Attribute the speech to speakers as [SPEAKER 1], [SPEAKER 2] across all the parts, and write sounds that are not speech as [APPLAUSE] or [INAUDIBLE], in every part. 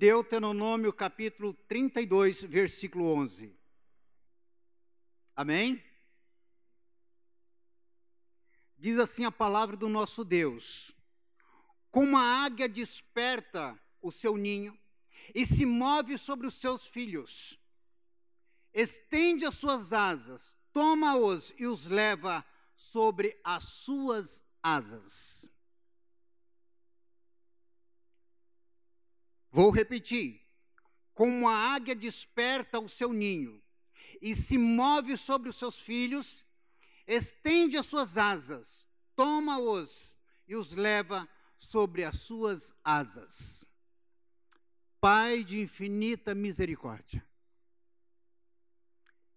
[SPEAKER 1] Deuteronômio capítulo 32, versículo 11. Amém? Diz assim a palavra do nosso Deus: Como a águia desperta o seu ninho e se move sobre os seus filhos, estende as suas asas, toma-os e os leva sobre as suas asas. Vou repetir. Como a águia desperta o seu ninho e se move sobre os seus filhos, estende as suas asas, toma-os e os leva sobre as suas asas. Pai de infinita misericórdia,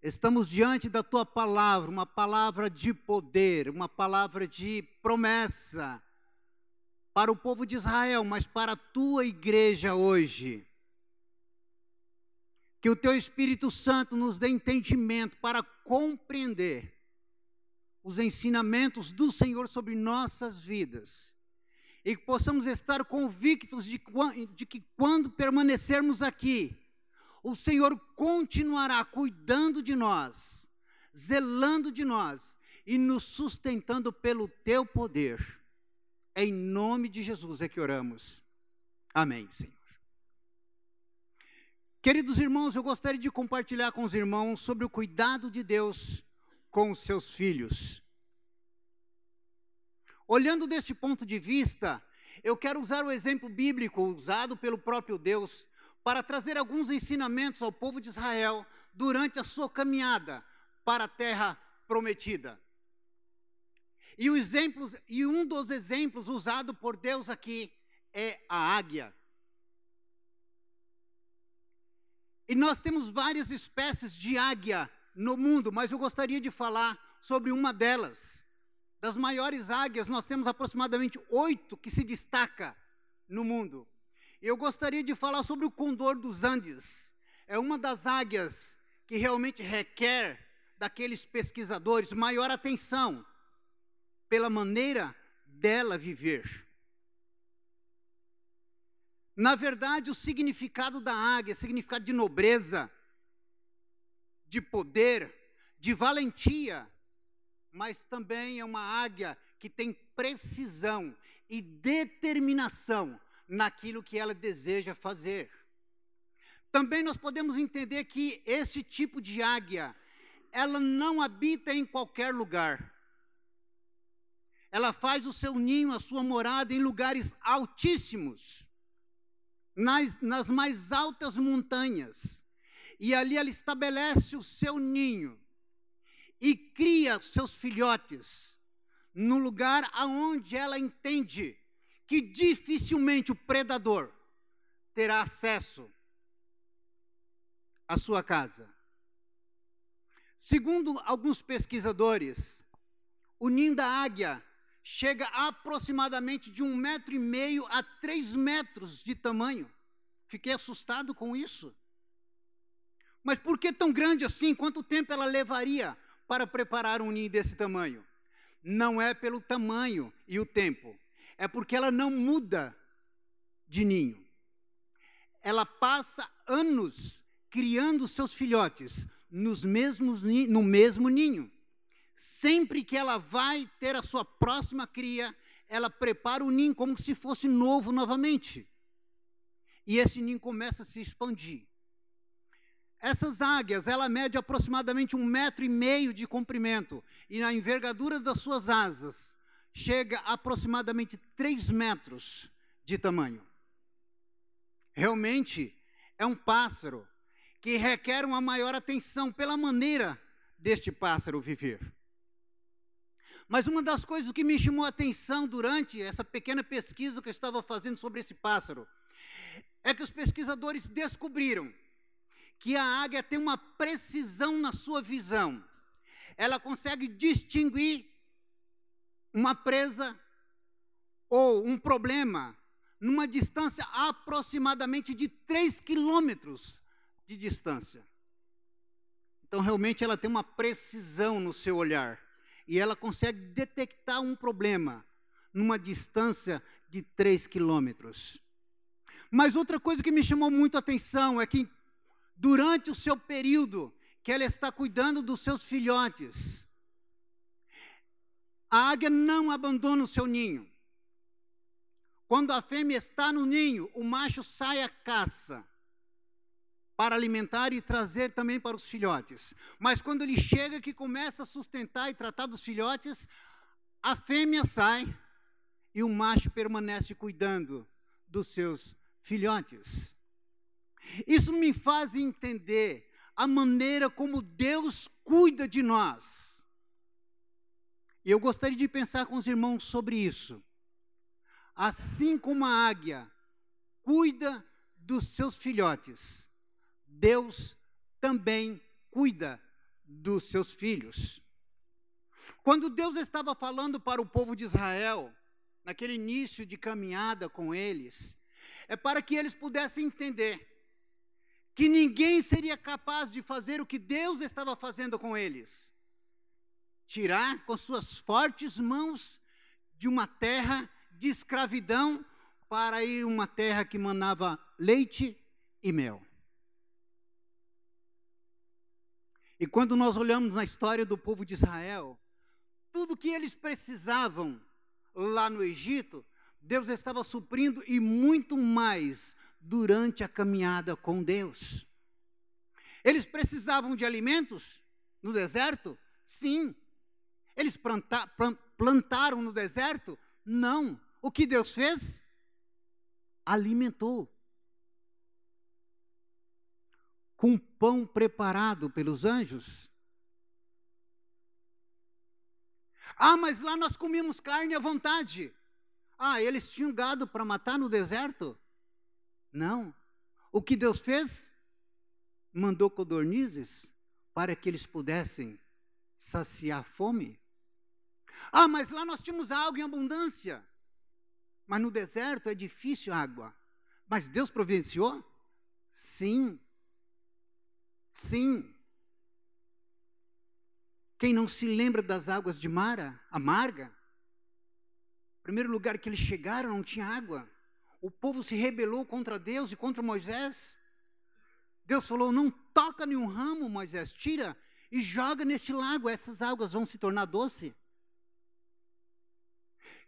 [SPEAKER 1] estamos diante da tua palavra, uma palavra de poder, uma palavra de promessa para o povo de Israel, mas para a tua igreja hoje. Que o teu Espírito Santo nos dê entendimento para compreender os ensinamentos do Senhor sobre nossas vidas. E que possamos estar convictos de, de que quando permanecermos aqui, o Senhor continuará cuidando de nós, zelando de nós e nos sustentando pelo teu poder. Em nome de Jesus é que oramos. Amém, Senhor. Queridos irmãos, eu gostaria de compartilhar com os irmãos sobre o cuidado de Deus com os seus filhos. Olhando deste ponto de vista, eu quero usar o exemplo bíblico usado pelo próprio Deus para trazer alguns ensinamentos ao povo de Israel durante a sua caminhada para a terra prometida. E, e um dos exemplos usado por Deus aqui é a águia. E nós temos várias espécies de águia no mundo, mas eu gostaria de falar sobre uma delas. Das maiores águias, nós temos aproximadamente oito que se destaca no mundo. Eu gostaria de falar sobre o condor dos Andes. É uma das águias que realmente requer daqueles pesquisadores maior atenção pela maneira dela viver. Na verdade, o significado da águia significado de nobreza, de poder, de valentia, mas também é uma águia que tem precisão e determinação naquilo que ela deseja fazer. Também nós podemos entender que este tipo de águia, ela não habita em qualquer lugar. Ela faz o seu ninho, a sua morada em lugares altíssimos, nas, nas mais altas montanhas. E ali ela estabelece o seu ninho e cria seus filhotes no lugar aonde ela entende que dificilmente o predador terá acesso à sua casa. Segundo alguns pesquisadores, o ninho da águia chega aproximadamente de um metro e meio a três metros de tamanho. Fiquei assustado com isso. Mas por que tão grande assim? Quanto tempo ela levaria para preparar um ninho desse tamanho? Não é pelo tamanho e o tempo, é porque ela não muda de ninho. Ela passa anos criando seus filhotes nos mesmos, no mesmo ninho. Sempre que ela vai ter a sua próxima cria, ela prepara o ninho como se fosse novo novamente. E esse ninho começa a se expandir. Essas águias, ela mede aproximadamente um metro e meio de comprimento. E na envergadura das suas asas, chega a aproximadamente três metros de tamanho. Realmente, é um pássaro que requer uma maior atenção pela maneira deste pássaro viver. Mas uma das coisas que me chamou a atenção durante essa pequena pesquisa que eu estava fazendo sobre esse pássaro é que os pesquisadores descobriram que a águia tem uma precisão na sua visão. Ela consegue distinguir uma presa ou um problema numa distância aproximadamente de 3 quilômetros de distância. Então, realmente, ela tem uma precisão no seu olhar e ela consegue detectar um problema numa distância de 3 quilômetros. Mas outra coisa que me chamou muito a atenção é que durante o seu período que ela está cuidando dos seus filhotes, a águia não abandona o seu ninho. Quando a fêmea está no ninho, o macho sai à caça para alimentar e trazer também para os filhotes. Mas quando ele chega que começa a sustentar e tratar dos filhotes, a fêmea sai e o macho permanece cuidando dos seus filhotes. Isso me faz entender a maneira como Deus cuida de nós. E eu gostaria de pensar com os irmãos sobre isso. Assim como a águia cuida dos seus filhotes, Deus também cuida dos seus filhos. Quando Deus estava falando para o povo de Israel, naquele início de caminhada com eles, é para que eles pudessem entender que ninguém seria capaz de fazer o que Deus estava fazendo com eles tirar com suas fortes mãos de uma terra de escravidão para ir uma terra que manava leite e mel. E quando nós olhamos na história do povo de Israel, tudo que eles precisavam lá no Egito, Deus estava suprindo e muito mais durante a caminhada com Deus. Eles precisavam de alimentos no deserto? Sim. Eles planta, plantaram no deserto? Não. O que Deus fez? Alimentou. Com pão preparado pelos anjos. Ah, mas lá nós comíamos carne à vontade. Ah, eles tinham gado para matar no deserto? Não. O que Deus fez? Mandou codornizes para que eles pudessem saciar a fome. Ah, mas lá nós tínhamos água em abundância. Mas no deserto é difícil água. Mas Deus providenciou? Sim. Sim. Quem não se lembra das águas de Mara, amarga? Primeiro lugar que eles chegaram não tinha água. O povo se rebelou contra Deus e contra Moisés. Deus falou: Não toca nenhum ramo, Moisés, tira e joga neste lago, essas águas vão se tornar doce.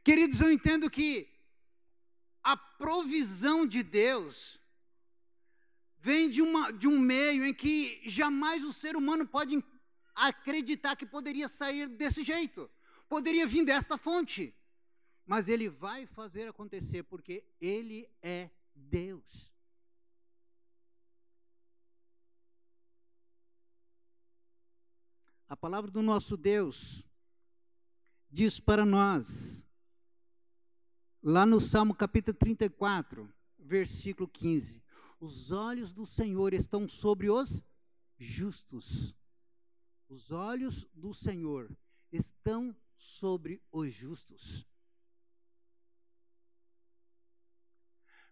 [SPEAKER 1] Queridos, eu entendo que a provisão de Deus vem de, uma, de um meio em que jamais o ser humano pode acreditar que poderia sair desse jeito, poderia vir desta fonte. Mas ele vai fazer acontecer porque ele é Deus. A palavra do nosso Deus diz para nós Lá no Salmo capítulo 34, versículo 15: Os olhos do Senhor estão sobre os justos. Os olhos do Senhor estão sobre os justos.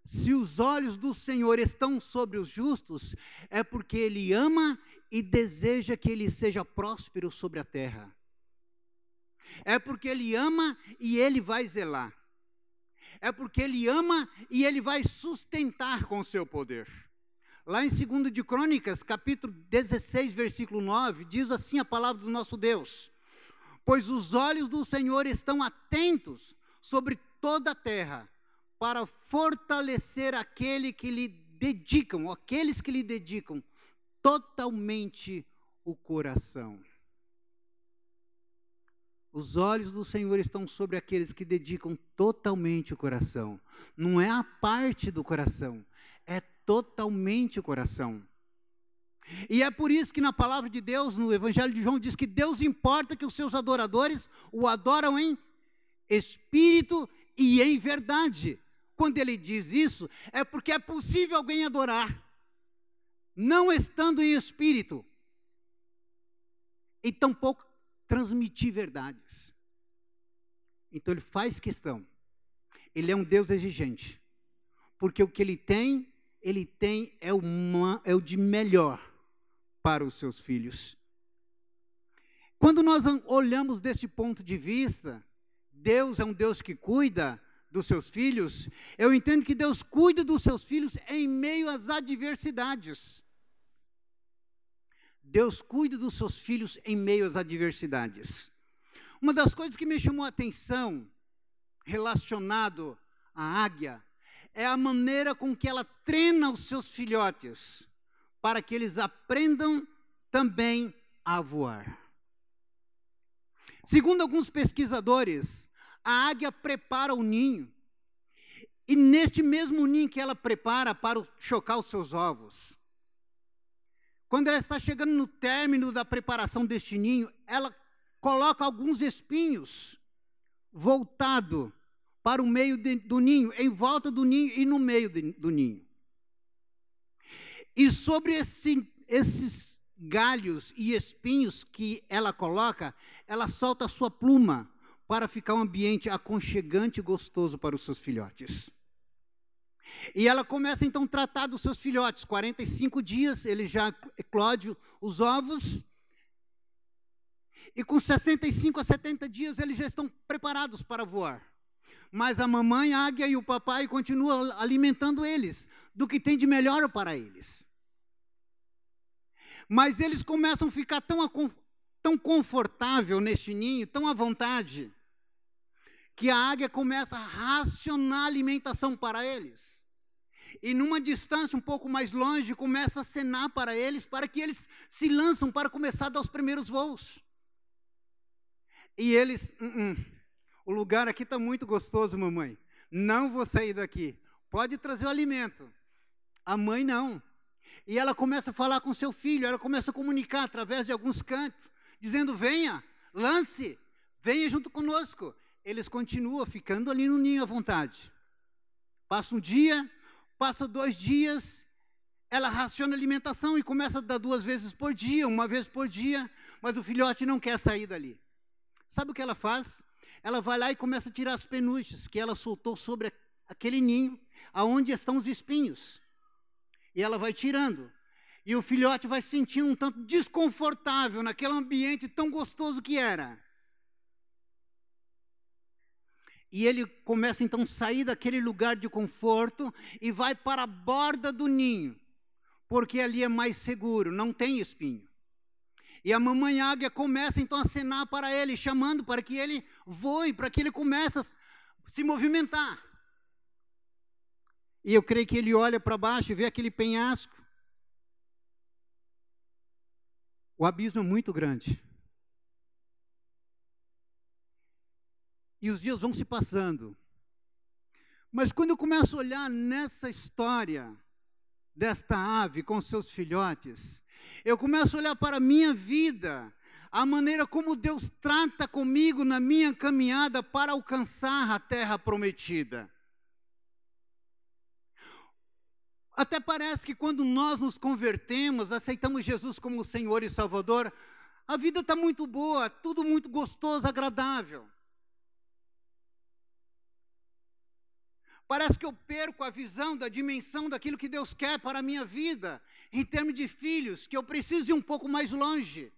[SPEAKER 1] Se os olhos do Senhor estão sobre os justos, é porque Ele ama e deseja que ele seja próspero sobre a terra. É porque Ele ama e Ele vai zelar é porque ele ama e ele vai sustentar com o seu poder. Lá em 2 de Crônicas, capítulo 16, versículo 9, diz assim a palavra do nosso Deus: Pois os olhos do Senhor estão atentos sobre toda a terra, para fortalecer aquele que lhe dedicam, aqueles que lhe dedicam totalmente o coração. Os olhos do Senhor estão sobre aqueles que dedicam totalmente o coração. Não é a parte do coração, é totalmente o coração. E é por isso que na palavra de Deus, no Evangelho de João, diz que Deus importa que os seus adoradores o adoram em espírito e em verdade. Quando ele diz isso, é porque é possível alguém adorar, não estando em espírito, e tampouco transmitir verdades. Então ele faz questão. Ele é um Deus exigente. Porque o que ele tem, ele tem é, uma, é o de melhor para os seus filhos. Quando nós olhamos desse ponto de vista, Deus é um Deus que cuida, dos seus filhos, eu entendo que Deus cuida dos seus filhos em meio às adversidades. Deus cuida dos seus filhos em meio às adversidades. Uma das coisas que me chamou a atenção relacionado à águia é a maneira com que ela treina os seus filhotes para que eles aprendam também a voar. Segundo alguns pesquisadores, a águia prepara o ninho. E neste mesmo ninho que ela prepara para chocar os seus ovos, quando ela está chegando no término da preparação deste ninho, ela coloca alguns espinhos voltado para o meio de, do ninho, em volta do ninho e no meio de, do ninho. E sobre esse, esses galhos e espinhos que ela coloca, ela solta a sua pluma para ficar um ambiente aconchegante e gostoso para os seus filhotes. E ela começa então a tratar dos seus filhotes. 45 dias ele já eclode os ovos. E com 65 a 70 dias eles já estão preparados para voar. Mas a mamãe a águia e o papai continuam alimentando eles do que tem de melhor para eles. Mas eles começam a ficar tão, tão confortável neste ninho, tão à vontade, que a águia começa a racionar alimentação para eles. E numa distância um pouco mais longe, começa a acenar para eles, para que eles se lançam para começar a dar os primeiros voos. E eles, uh -uh, o lugar aqui está muito gostoso, mamãe. Não vou sair daqui. Pode trazer o alimento. A mãe não. E ela começa a falar com seu filho, ela começa a comunicar através de alguns cantos, dizendo: venha, lance, venha junto conosco. Eles continuam ficando ali no ninho à vontade. Passa um dia, passa dois dias, ela raciona a alimentação e começa a dar duas vezes por dia, uma vez por dia, mas o filhote não quer sair dali. Sabe o que ela faz? Ela vai lá e começa a tirar as penugem que ela soltou sobre aquele ninho, aonde estão os espinhos. E ela vai tirando. E o filhote vai sentindo um tanto desconfortável naquele ambiente tão gostoso que era. E ele começa então a sair daquele lugar de conforto e vai para a borda do ninho, porque ali é mais seguro, não tem espinho. E a mamãe águia começa então a acenar para ele, chamando para que ele voe, para que ele comece a se movimentar. E eu creio que ele olha para baixo e vê aquele penhasco. O abismo é muito grande. E os dias vão se passando. Mas quando eu começo a olhar nessa história desta ave com seus filhotes, eu começo a olhar para a minha vida, a maneira como Deus trata comigo na minha caminhada para alcançar a terra prometida. Até parece que quando nós nos convertemos, aceitamos Jesus como Senhor e Salvador, a vida está muito boa, tudo muito gostoso, agradável. Parece que eu perco a visão da dimensão daquilo que Deus quer para a minha vida, em termos de filhos, que eu preciso ir um pouco mais longe.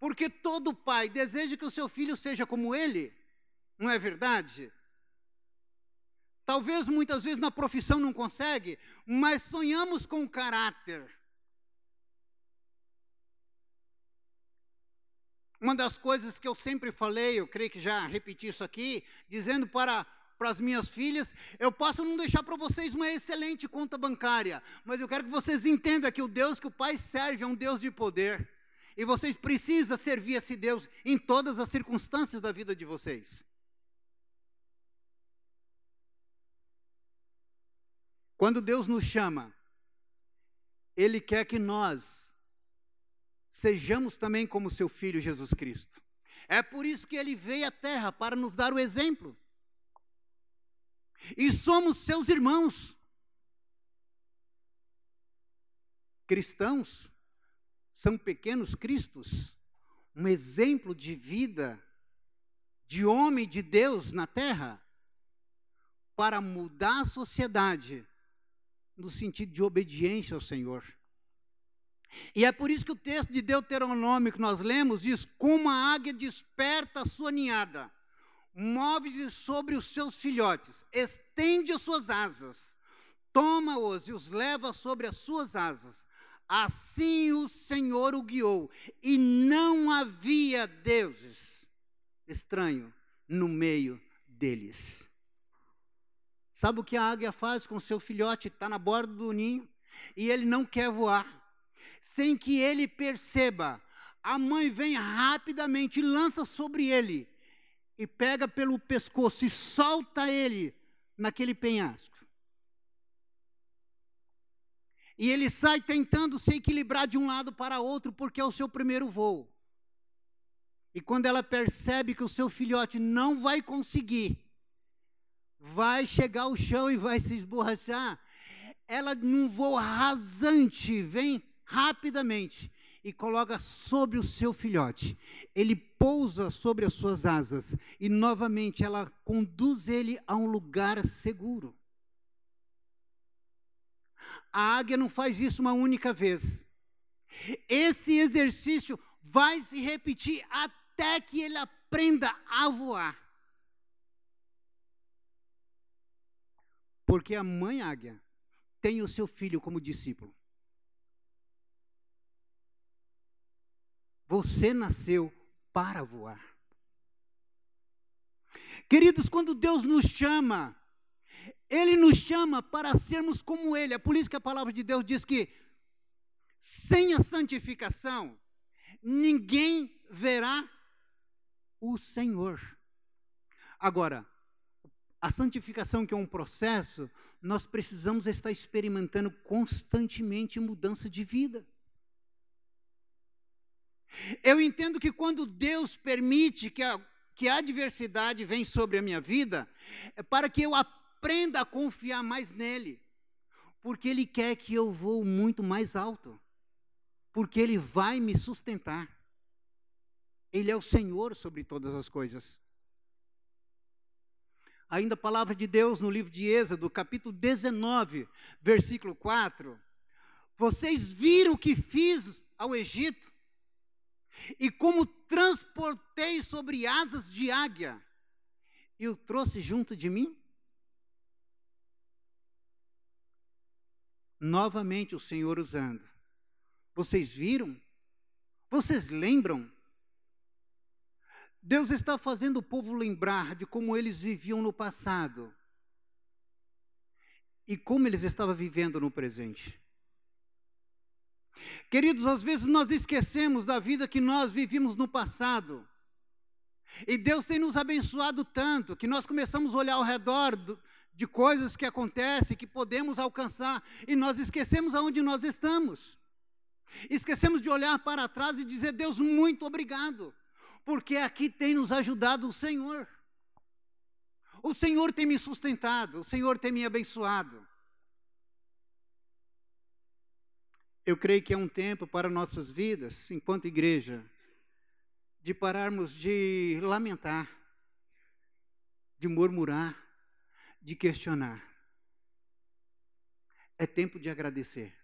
[SPEAKER 1] Porque todo pai deseja que o seu filho seja como ele, não é verdade? Talvez muitas vezes na profissão não consegue, mas sonhamos com o caráter. Uma das coisas que eu sempre falei, eu creio que já repeti isso aqui, dizendo para para as minhas filhas, eu posso não deixar para vocês uma excelente conta bancária, mas eu quero que vocês entendam que o Deus que o Pai serve é um Deus de poder. E vocês precisam servir esse Deus em todas as circunstâncias da vida de vocês. Quando Deus nos chama, Ele quer que nós sejamos também como seu Filho Jesus Cristo. É por isso que Ele veio à Terra, para nos dar o exemplo e somos seus irmãos. Cristãos são pequenos cristos, um exemplo de vida de homem de Deus na terra para mudar a sociedade no sentido de obediência ao Senhor. E é por isso que o texto de Deuteronômio que nós lemos diz: Como a águia desperta a sua ninhada, move-se sobre os seus filhotes, estende as suas asas, toma-os e os leva sobre as suas asas. Assim o Senhor o guiou, e não havia deuses estranho no meio deles. Sabe o que a águia faz com seu filhote? Está na borda do ninho e ele não quer voar. Sem que ele perceba, a mãe vem rapidamente e lança sobre ele e pega pelo pescoço e solta ele naquele penhasco. E ele sai tentando se equilibrar de um lado para outro, porque é o seu primeiro voo. E quando ela percebe que o seu filhote não vai conseguir, vai chegar ao chão e vai se esborrachar, ela num voo rasante vem rapidamente e coloca sobre o seu filhote. Ele pousa sobre as suas asas e novamente ela conduz ele a um lugar seguro. A águia não faz isso uma única vez. Esse exercício vai se repetir até que ele aprenda a voar. Porque a mãe águia tem o seu filho como discípulo. Você nasceu para voar. Queridos, quando Deus nos chama, Ele nos chama para sermos como Ele. É por isso que a palavra de Deus diz que, sem a santificação, ninguém verá o Senhor. Agora, a santificação, que é um processo, nós precisamos estar experimentando constantemente mudança de vida. Eu entendo que quando Deus permite que a, que a adversidade vem sobre a minha vida, é para que eu aprenda a confiar mais nele. Porque Ele quer que eu vou muito mais alto. Porque Ele vai me sustentar. Ele é o Senhor sobre todas as coisas. Ainda a palavra de Deus no livro de Êxodo, capítulo 19, versículo 4. Vocês viram o que fiz ao Egito? E como transportei sobre asas de águia e o trouxe junto de mim? Novamente o Senhor usando. Vocês viram? Vocês lembram? Deus está fazendo o povo lembrar de como eles viviam no passado e como eles estavam vivendo no presente. Queridos, às vezes nós esquecemos da vida que nós vivíamos no passado. E Deus tem nos abençoado tanto que nós começamos a olhar ao redor do, de coisas que acontecem, que podemos alcançar, e nós esquecemos aonde nós estamos. Esquecemos de olhar para trás e dizer: Deus, muito obrigado porque aqui tem nos ajudado o Senhor. O Senhor tem me sustentado, o Senhor tem me abençoado. Eu creio que é um tempo para nossas vidas, enquanto igreja, de pararmos de lamentar, de murmurar, de questionar. É tempo de agradecer.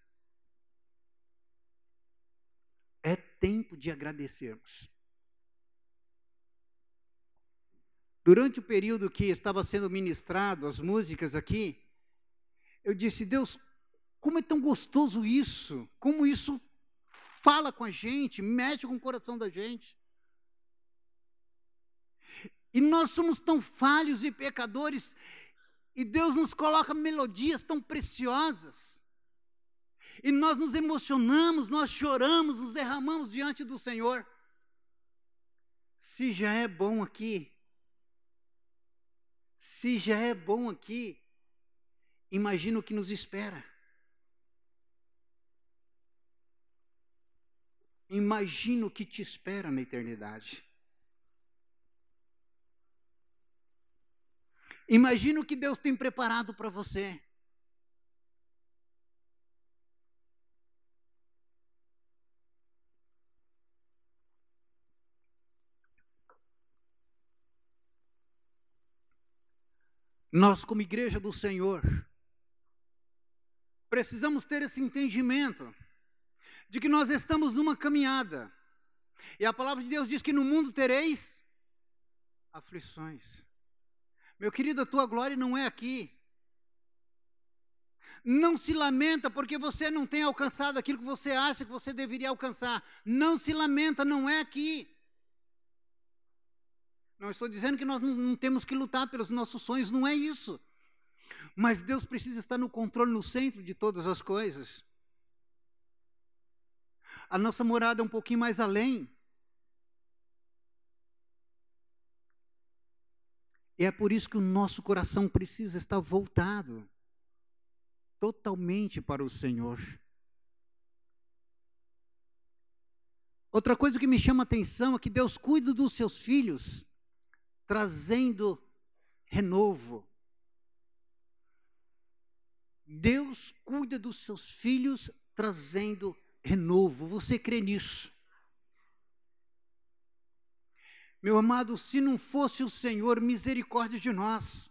[SPEAKER 1] É tempo de agradecermos. Durante o período que estava sendo ministrado as músicas aqui, eu disse: Deus, como é tão gostoso isso, como isso fala com a gente, mexe com o coração da gente. E nós somos tão falhos e pecadores, e Deus nos coloca melodias tão preciosas. E nós nos emocionamos, nós choramos, nos derramamos diante do Senhor. Se já é bom aqui, se já é bom aqui, imagina o que nos espera. Imagina o que te espera na eternidade. Imagina o que Deus tem preparado para você. Nós, como igreja do Senhor, precisamos ter esse entendimento de que nós estamos numa caminhada. E a palavra de Deus diz que no mundo tereis aflições. Meu querido, a tua glória não é aqui. Não se lamenta porque você não tem alcançado aquilo que você acha que você deveria alcançar. Não se lamenta, não é aqui. Não estou dizendo que nós não, temos que lutar pelos nossos sonhos, não é isso. Mas Deus precisa estar no controle, no centro de todas as coisas. A nossa morada é um pouquinho mais além. E é por isso que o nosso coração precisa estar voltado totalmente para o Senhor. Outra coisa que me chama a atenção é que Deus cuida dos seus filhos, trazendo renovo. Deus cuida dos seus filhos, trazendo renovo. Você crê nisso? Meu amado, se não fosse o Senhor, misericórdia de nós.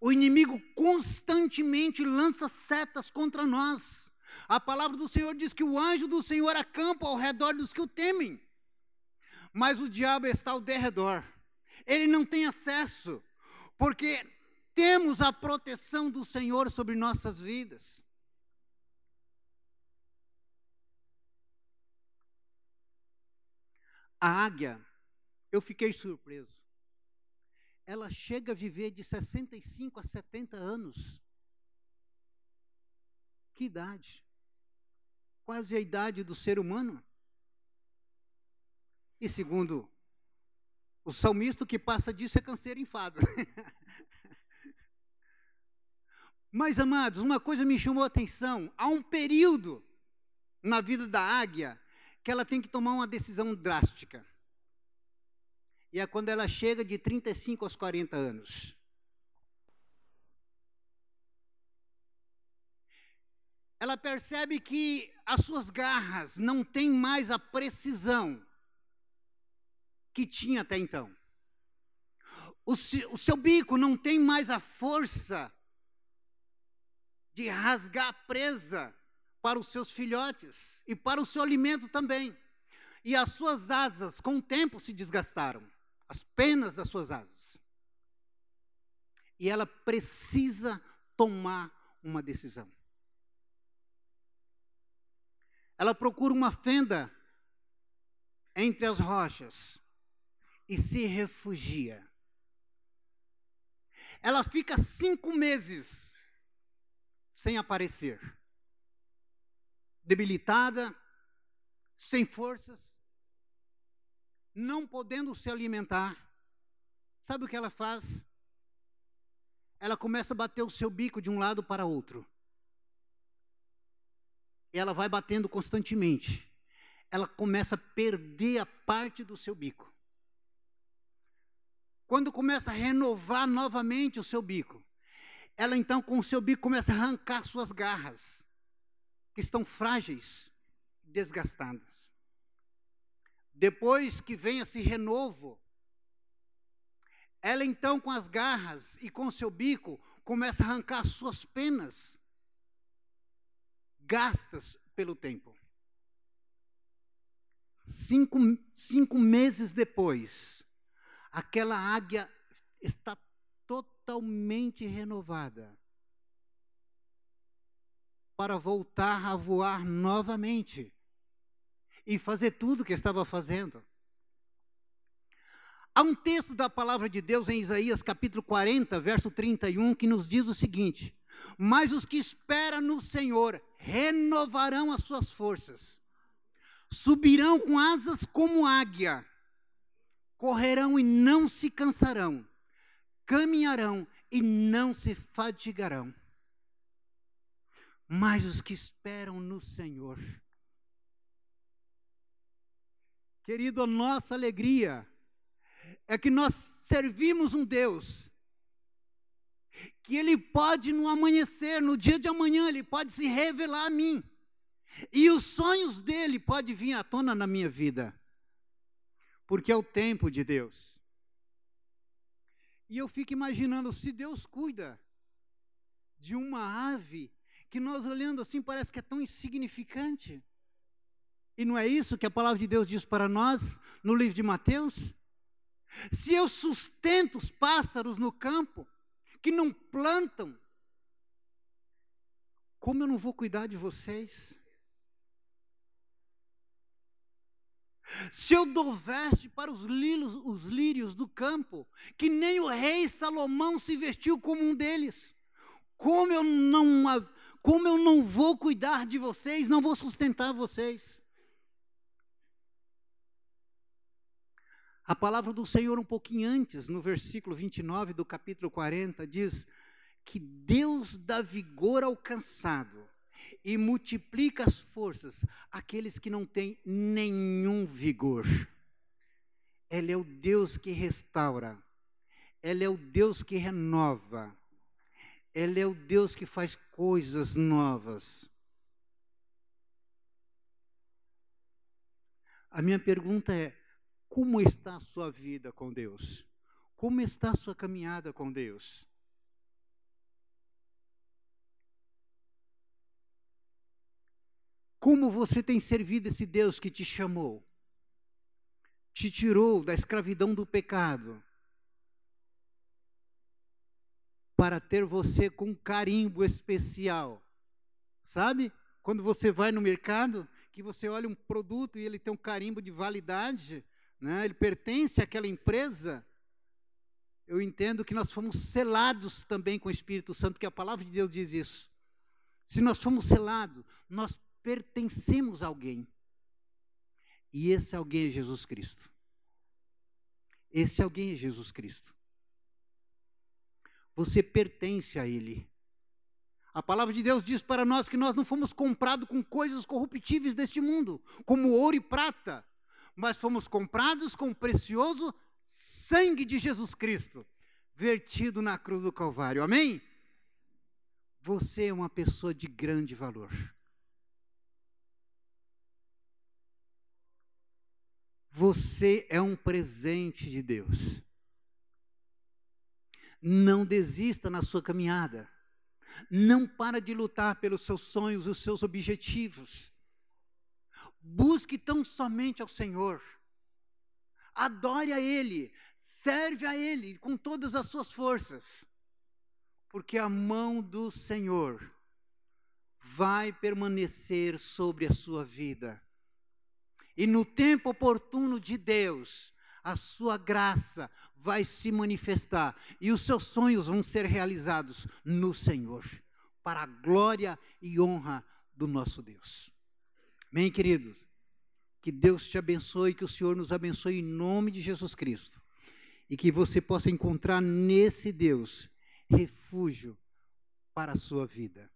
[SPEAKER 1] O inimigo constantemente lança setas contra nós. A palavra do Senhor diz que o anjo do Senhor acampa ao redor dos que o temem. Mas o diabo está ao derredor. Ele não tem acesso, porque temos a proteção do Senhor sobre nossas vidas. A águia, eu fiquei surpreso ela chega a viver de 65 a 70 anos. Que idade? Quase a idade do ser humano. E segundo o salmista, o que passa disso é canseiro enfado. [LAUGHS] Mas, amados, uma coisa me chamou a atenção: há um período na vida da águia que ela tem que tomar uma decisão drástica e é quando ela chega de 35 aos 40 anos. Ela percebe que as suas garras não têm mais a precisão que tinha até então. O, o seu bico não tem mais a força de rasgar a presa para os seus filhotes e para o seu alimento também. E as suas asas, com o tempo, se desgastaram as penas das suas asas. E ela precisa tomar uma decisão. Ela procura uma fenda entre as rochas e se refugia. Ela fica cinco meses sem aparecer, debilitada, sem forças, não podendo se alimentar, sabe o que ela faz? Ela começa a bater o seu bico de um lado para outro. E ela vai batendo constantemente. Ela começa a perder a parte do seu bico. Quando começa a renovar novamente o seu bico, ela então com o seu bico começa a arrancar suas garras, que estão frágeis, desgastadas. Depois que vem esse renovo, ela então com as garras e com seu bico começa a arrancar suas penas, gastas pelo tempo. Cinco, cinco meses depois, aquela águia está totalmente renovada para voltar a voar novamente e fazer tudo o que estava fazendo. Há um texto da palavra de Deus em Isaías capítulo 40, verso 31, que nos diz o seguinte: Mas os que esperam no Senhor renovarão as suas forças, subirão com asas como águia, correrão e não se cansarão, caminharão e não se fadigarão. Mas os que esperam no Senhor Querido, a nossa alegria é que nós servimos um Deus que Ele pode no amanhecer, no dia de amanhã, Ele pode se revelar a mim. E os sonhos dele podem vir à tona na minha vida. Porque é o tempo de Deus. E eu fico imaginando, se Deus cuida de uma ave que nós olhando assim parece que é tão insignificante. E não é isso que a palavra de Deus diz para nós no livro de Mateus? Se eu sustento os pássaros no campo, que não plantam, como eu não vou cuidar de vocês? Se eu dou veste para os lírios, os lírios do campo, que nem o rei Salomão se vestiu como um deles, como eu não, como eu não vou cuidar de vocês, não vou sustentar vocês? A palavra do Senhor, um pouquinho antes, no versículo 29 do capítulo 40, diz que Deus dá vigor ao cansado e multiplica as forças àqueles que não têm nenhum vigor. Ele é o Deus que restaura, Ele é o Deus que renova, Ele é o Deus que faz coisas novas. A minha pergunta é: como está a sua vida com Deus? Como está a sua caminhada com Deus? Como você tem servido esse Deus que te chamou, te tirou da escravidão do pecado, para ter você com um carimbo especial? Sabe? Quando você vai no mercado, que você olha um produto e ele tem um carimbo de validade, né, ele pertence àquela empresa, eu entendo que nós fomos selados também com o Espírito Santo, que a palavra de Deus diz isso. Se nós fomos selados, nós pertencemos a alguém. E esse alguém é Jesus Cristo. Esse alguém é Jesus Cristo. Você pertence a Ele. A palavra de Deus diz para nós que nós não fomos comprados com coisas corruptíveis deste mundo, como ouro e prata, mas fomos comprados com o precioso sangue de Jesus Cristo, vertido na cruz do Calvário. Amém? Você é uma pessoa de grande valor. Você é um presente de Deus. Não desista na sua caminhada. Não para de lutar pelos seus sonhos, os seus objetivos. Busque tão somente ao Senhor. Adore a Ele. Serve a Ele com todas as suas forças. Porque a mão do Senhor vai permanecer sobre a sua vida. E no tempo oportuno de Deus, a sua graça vai se manifestar e os seus sonhos vão ser realizados no Senhor, para a glória e honra do nosso Deus. Amém, queridos? Que Deus te abençoe, que o Senhor nos abençoe em nome de Jesus Cristo. E que você possa encontrar nesse Deus refúgio para a sua vida.